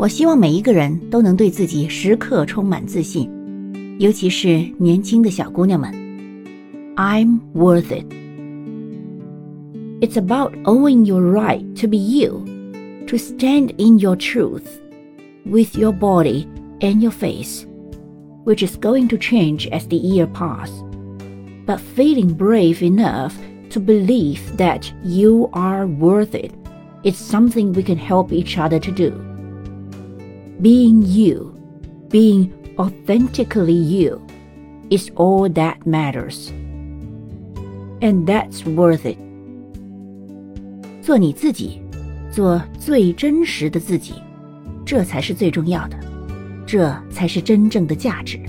我希望每一个人都能对自己时刻充满自信，尤其是年轻的小姑娘们。I'm worth it. It's about owning your right to be you, to stand in your truth, with your body and your face, which is going to change as the year pass. But feeling brave enough to believe that you are worth it is something we can help each other to do. Being you, being authentically you, is all that matters. And that's worth it. 做你自己，做最真实的自己，这才是最重要的，这才是真正的价值。